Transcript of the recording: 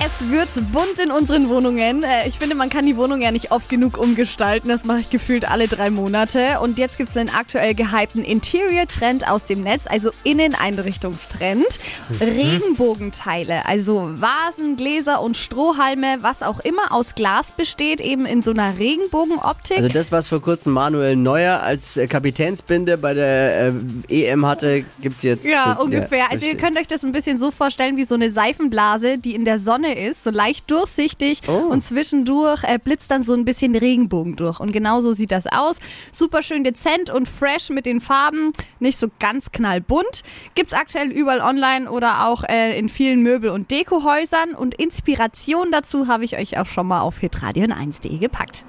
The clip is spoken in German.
Es wird bunt in unseren Wohnungen. Äh, Ich finde, man kann die Wohnung ja nicht oft genug umgestalten. Das mache ich gefühlt alle drei Monate. Und jetzt gibt es einen aktuell gehypten Interior-Trend aus dem Netz, also Inneneinrichtungstrend. Regenbogenteile, also Vasen, Gläser und Strohhalme, was auch immer aus Glas besteht, eben in so einer Regenbogenoptik. Also das, was vor kurzem Manuel Neuer als äh, Kapitänsbinde bei der äh, EM hatte, gibt's jetzt. Ja, für- ungefähr. also ihr könnt euch das ein bisschen so vorstellen wie so eine Seifenblase, die in der Sonne ist, so leicht durchsichtig Oh. und zwischendurch äh, blitzt dann so ein bisschen Regenbogen durch. Und genau so sieht das aus. Super schön dezent und fresh mit den Farben, nicht so ganz knallbunt. Gibt's aktuell überall online oder auch äh, in vielen Möbel- und Dekohäusern. Und Inspiration dazu habe ich euch auch schon mal auf hitradion1.de gepackt.